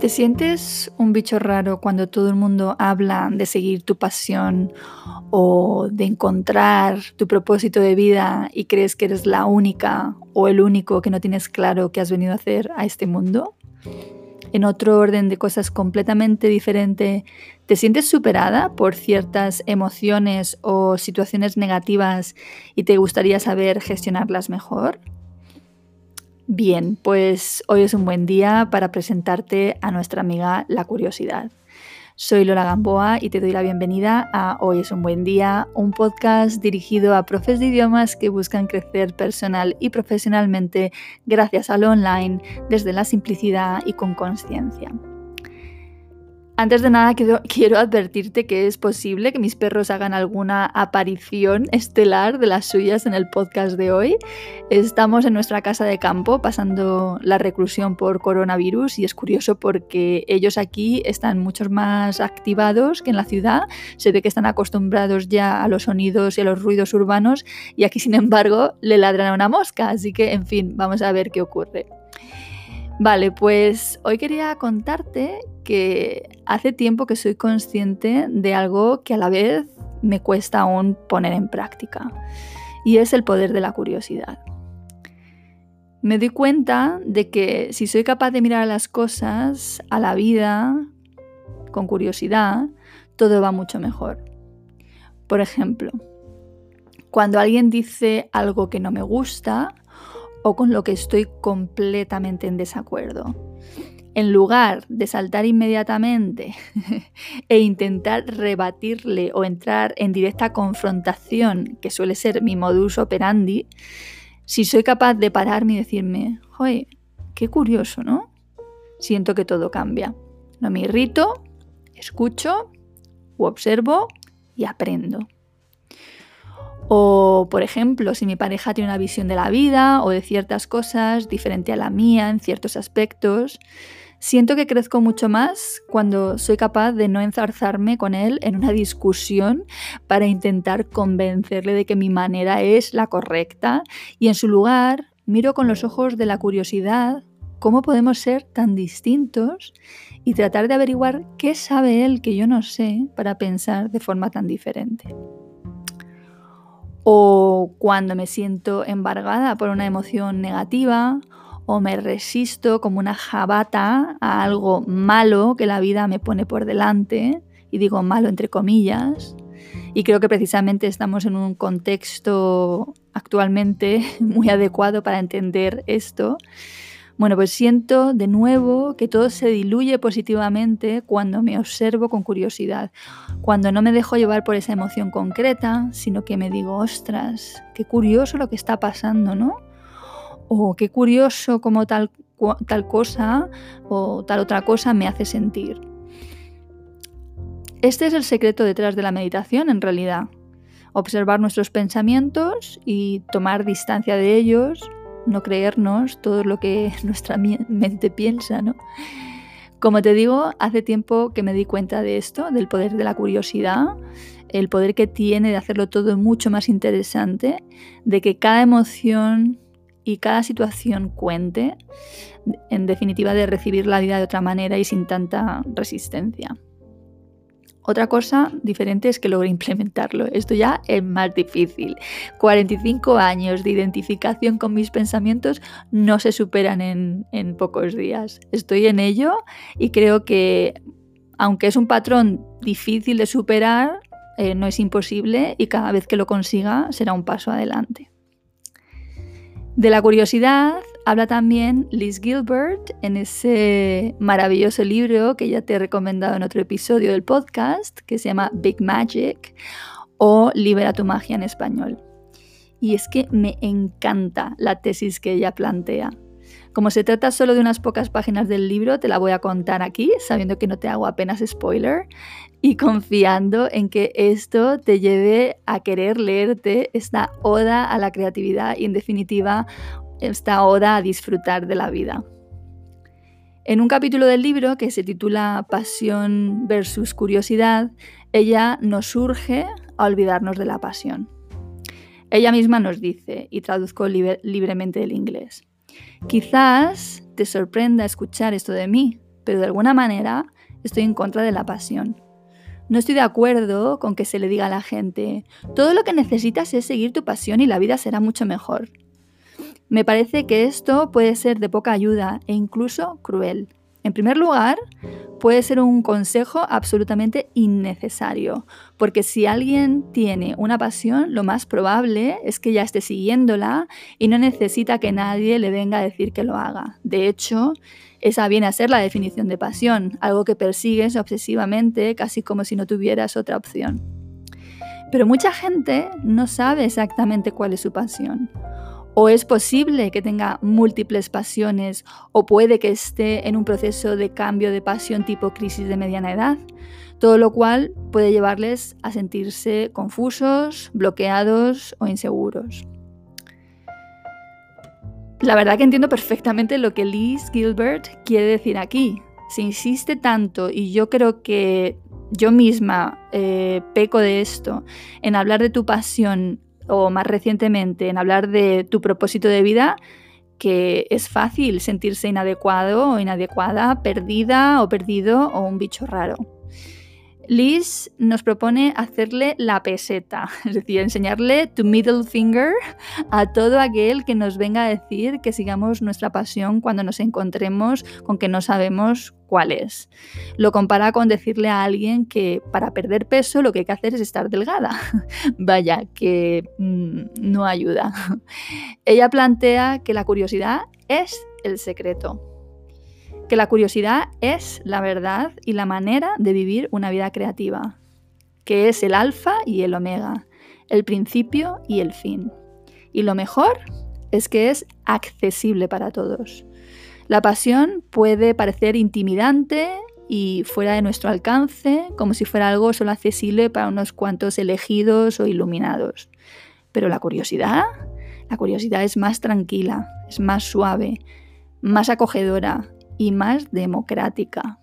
¿Te sientes un bicho raro cuando todo el mundo habla de seguir tu pasión o de encontrar tu propósito de vida y crees que eres la única o el único que no tienes claro qué has venido a hacer a este mundo? En otro orden de cosas completamente diferente, ¿te sientes superada por ciertas emociones o situaciones negativas y te gustaría saber gestionarlas mejor? Bien, pues hoy es un buen día para presentarte a nuestra amiga La Curiosidad. Soy Lola Gamboa y te doy la bienvenida a Hoy es un buen día, un podcast dirigido a profes de idiomas que buscan crecer personal y profesionalmente gracias a lo online desde la simplicidad y con conciencia. Antes de nada, quiero, advertirte que es posible que mis perros hagan alguna aparición estelar de las suyas en el podcast de hoy. Estamos en nuestra casa de campo pasando la reclusión por coronavirus y es curioso porque ellos aquí están mucho más activados que en la ciudad. Se ve que están acostumbrados ya a los sonidos y a los ruidos urbanos y aquí, sin embargo, le ladran a una mosca. Así que, en fin, vamos a ver qué ocurre. Vale, pues hoy quería contarte que hace tiempo que soy consciente de algo que a la vez me cuesta aún poner en práctica, y es el poder de la curiosidad. Me doy cuenta de que si soy capaz de mirar a las cosas, a la vida, con curiosidad, todo va mucho mejor. Por ejemplo, cuando alguien dice algo que no me gusta, o con lo que estoy completamente en desacuerdo. En lugar de saltar inmediatamente e intentar rebatirle o entrar en directa confrontación, que suele ser mi modus operandi, si soy capaz de pararme y decirme, joder, qué curioso, ¿no? Siento que todo cambia. No me irrito, escucho, u observo y aprendo. O, por ejemplo, si mi pareja tiene una visión de la vida o de ciertas cosas diferente a la mía en ciertos aspectos, siento que crezco mucho más cuando soy capaz de no enzarzarme con él en una discusión para intentar convencerle de que mi manera es la correcta y en su lugar miro con los ojos de la curiosidad cómo podemos ser tan distintos y tratar de averiguar qué sabe él que yo no sé para pensar de forma tan diferente o cuando me siento embargada por una emoción negativa o me resisto como una jabata a algo malo que la vida me pone por delante, y digo malo entre comillas, y creo que precisamente estamos en un contexto actualmente muy adecuado para entender esto. Bueno, pues siento de nuevo que todo se diluye positivamente cuando me observo con curiosidad, cuando no me dejo llevar por esa emoción concreta, sino que me digo, ostras, qué curioso lo que está pasando, ¿no? O qué curioso como tal, tal cosa o tal otra cosa me hace sentir. Este es el secreto detrás de la meditación en realidad. Observar nuestros pensamientos y tomar distancia de ellos no creernos todo lo que nuestra mente piensa, ¿no? Como te digo, hace tiempo que me di cuenta de esto, del poder de la curiosidad, el poder que tiene de hacerlo todo mucho más interesante, de que cada emoción y cada situación cuente, en definitiva de recibir la vida de otra manera y sin tanta resistencia. Otra cosa diferente es que logre implementarlo. Esto ya es más difícil. 45 años de identificación con mis pensamientos no se superan en, pocos días. Estoy en ello y creo que, aunque es un patrón difícil de superar, eh, no es imposible y cada vez que lo consiga será un paso adelante. De la curiosidad habla también Liz Gilbert en ese maravilloso libro que ya te he recomendado en otro episodio del podcast, que se llama Big Magic o Libera tu magia en español. Y es que me encanta la tesis que ella plantea. Como se trata solo de unas pocas páginas del libro, te la voy a contar aquí, sabiendo que no te hago apenas spoiler y confiando en que esto te lleve a querer leerte esta oda a la creatividad y en definitiva esta oda a disfrutar de la vida. En un capítulo del libro que se titula Pasión versus Curiosidad, ella nos urge a olvidarnos de la pasión. Ella misma nos dice, y traduzco libremente del inglés, quizás te sorprenda escuchar esto de mí, pero de alguna manera estoy en contra de la pasión. No estoy de acuerdo con que se le diga a la gente, todo lo que necesitas es seguir tu pasión y la vida será mucho mejor. Me parece que esto puede ser de poca ayuda e incluso cruel. En primer lugar, puede ser un consejo absolutamente innecesario, porque si alguien tiene una pasión, lo más probable es que ya esté siguiéndola y no necesita que nadie le venga a decir que lo haga. De hecho, esa viene a ser la definición de pasión, algo que persigues obsesivamente, casi como si no tuvieras otra opción. Pero mucha gente no sabe exactamente cuál es su pasión o es posible que tenga múltiples pasiones o puede que esté en un proceso de cambio de pasión tipo crisis de mediana edad, todo lo cual puede llevarles a sentirse confusos, bloqueados o inseguros. La verdad que entiendo perfectamente lo que Liz Gilbert quiere decir aquí. Se insiste tanto y yo creo que yo misma eh, peco de esto, en hablar de tu pasión o más recientemente en hablar de tu propósito de vida, que es fácil sentirse inadecuado o inadecuada, perdida o perdido o un bicho raro. Liz nos propone hacerle la peseta, es decir, enseñarle tu middle finger a todo aquel que nos venga a decir que sigamos nuestra pasión cuando nos encontremos con que no sabemos cuál es. Lo compara con decirle a alguien que para perder peso lo que hay que hacer es estar delgada. Vaya, que mm, no ayuda. Ella plantea que la curiosidad es el secreto que la curiosidad es la verdad y la manera de vivir una vida creativa, que es el alfa y el omega, el principio y el fin. Y lo mejor es que es accesible para todos. La pasión puede parecer intimidante y fuera de nuestro alcance, como si fuera algo solo accesible para unos cuantos elegidos o iluminados. Pero la curiosidad, la curiosidad es más tranquila, es más suave, más acogedora, y más democrática.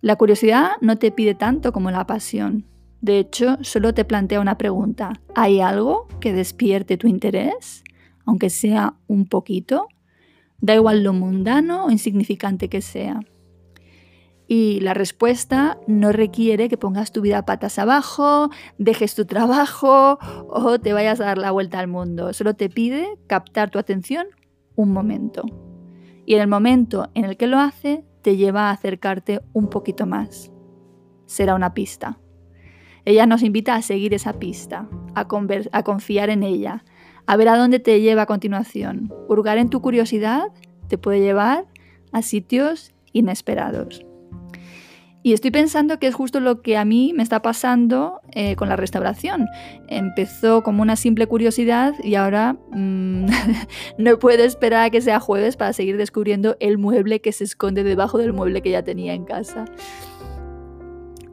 La curiosidad no te pide tanto como la pasión. De hecho, solo te plantea una pregunta. ¿Hay algo que despierte tu interés? Aunque sea un poquito. Da igual lo mundano o insignificante que sea. Y la respuesta no requiere que pongas tu vida patas abajo, dejes tu trabajo o te vayas a dar la vuelta al mundo. Solo te pide captar tu atención un momento y en el momento en el que lo hace te lleva a acercarte un poquito más. Será una pista. Ella nos invita a seguir esa pista, a, confiar en ella, a ver a dónde te lleva a continuación. Hurgar en tu curiosidad te puede llevar a sitios inesperados. Y estoy pensando que es justo lo que a mí me está pasando eh, con la restauración. Empezó como una simple curiosidad y ahora mm, no puedo esperar a que sea jueves para seguir descubriendo el mueble que se esconde debajo del mueble que ya tenía en casa.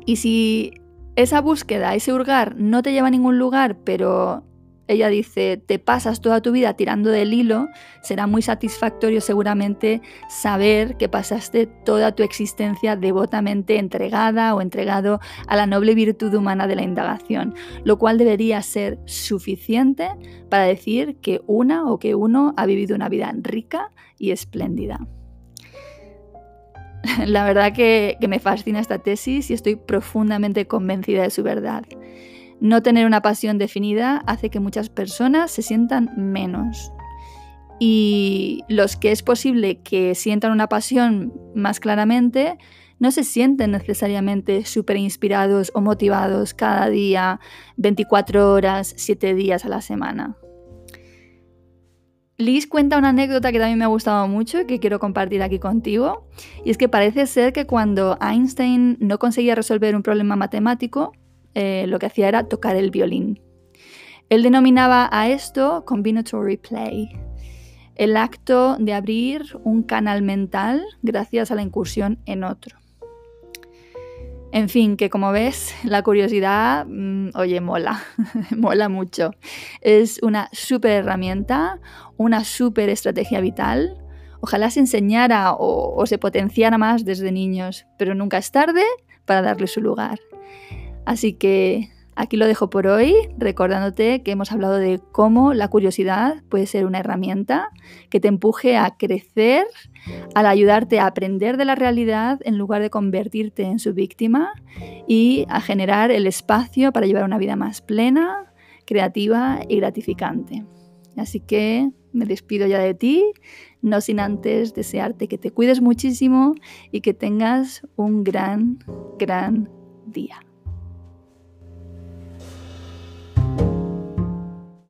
Y si esa búsqueda, ese hurgar, no te lleva a ningún lugar, pero ella dice, te pasas toda tu vida tirando del hilo, será muy satisfactorio seguramente saber que pasaste toda tu existencia devotamente entregada o entregado a la noble virtud humana de la indagación, lo cual debería ser suficiente para decir que una o que uno ha vivido una vida rica y espléndida. La verdad que, me fascina esta tesis y estoy profundamente convencida de su verdad. No tener una pasión definida hace que muchas personas se sientan menos. Y los que es posible que sientan una pasión más claramente, no se sienten necesariamente súper inspirados o motivados cada día, 24 horas, 7 días a la semana. Liz cuenta una anécdota que también me ha gustado mucho y que quiero compartir aquí contigo. Y es que parece ser que cuando Einstein no conseguía resolver un problema matemático, eh, lo que hacía era tocar el violín. Él denominaba a esto combinatory play. el acto de abrir un canal mental gracias a la incursión en otro. En fin, que como ves, la curiosidad, mm, oye, mola, mola mucho. Es una súper herramienta, una súper estrategia vital. Ojalá se enseñara o, o se potenciara más desde niños, pero nunca es tarde para darle su lugar. Así que Aquí lo dejo por hoy, recordándote que hemos hablado de cómo la curiosidad puede ser una herramienta que te empuje a crecer, al ayudarte a aprender de la realidad en lugar de convertirte en su víctima y a generar el espacio para llevar una vida más plena, creativa y gratificante. Así que me despido ya de ti, no sin antes desearte que te cuides muchísimo y que tengas un gran, gran día.